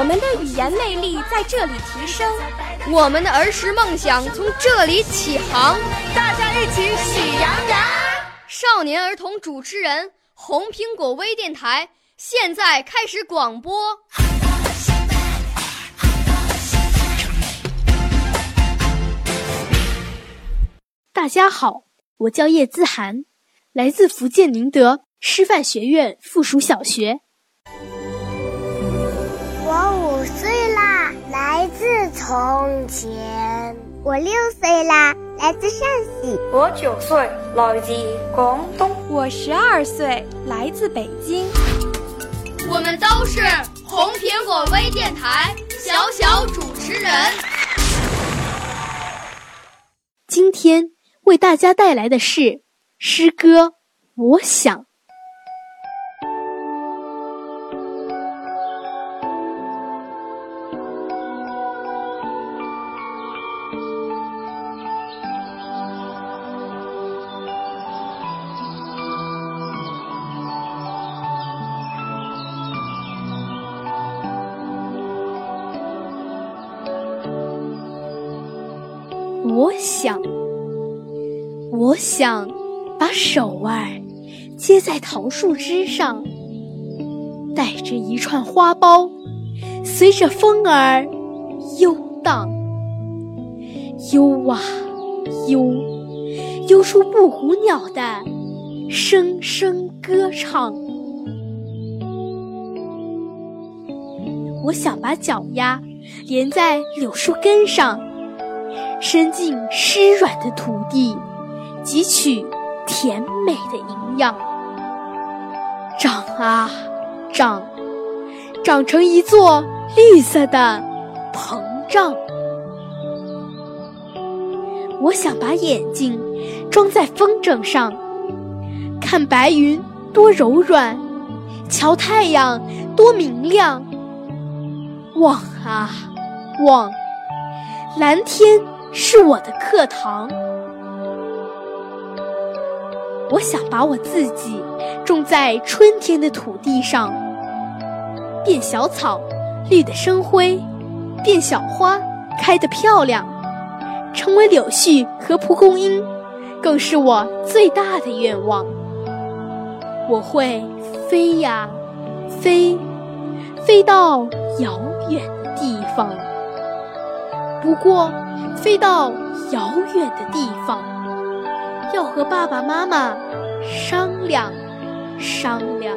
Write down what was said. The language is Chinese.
我们的语言魅力在这里提升，我们的儿时梦想从这里起航。大家一起喜羊羊。少年儿童主持人，红苹果微电台现在开始广播。大家好，我叫叶姿涵，来自福建宁德师范学院附属小学。从前。我六岁啦，来自陕西。我九岁，来自广东。我十二岁，来自北京。我们都是红苹果微电台小小主持人。今天为大家带来的是诗歌《我想》。我想，我想把手儿接在桃树枝上，带着一串花苞，随着风儿游荡，悠啊悠，悠出布谷鸟的声声歌唱。我想把脚丫连在柳树根上。伸进湿软的土地，汲取甜美的营养。长啊长，长成一座绿色的膨胀。我想把眼睛装在风筝上，看白云多柔软，瞧太阳多明亮。望啊望，蓝天。是我的课堂。我想把我自己种在春天的土地上，变小草，绿得生辉；变小花，开得漂亮。成为柳絮和蒲公英，更是我最大的愿望。我会飞呀飞，飞到遥远。不过。飞到遥远的地方，要和爸爸妈妈商量商量。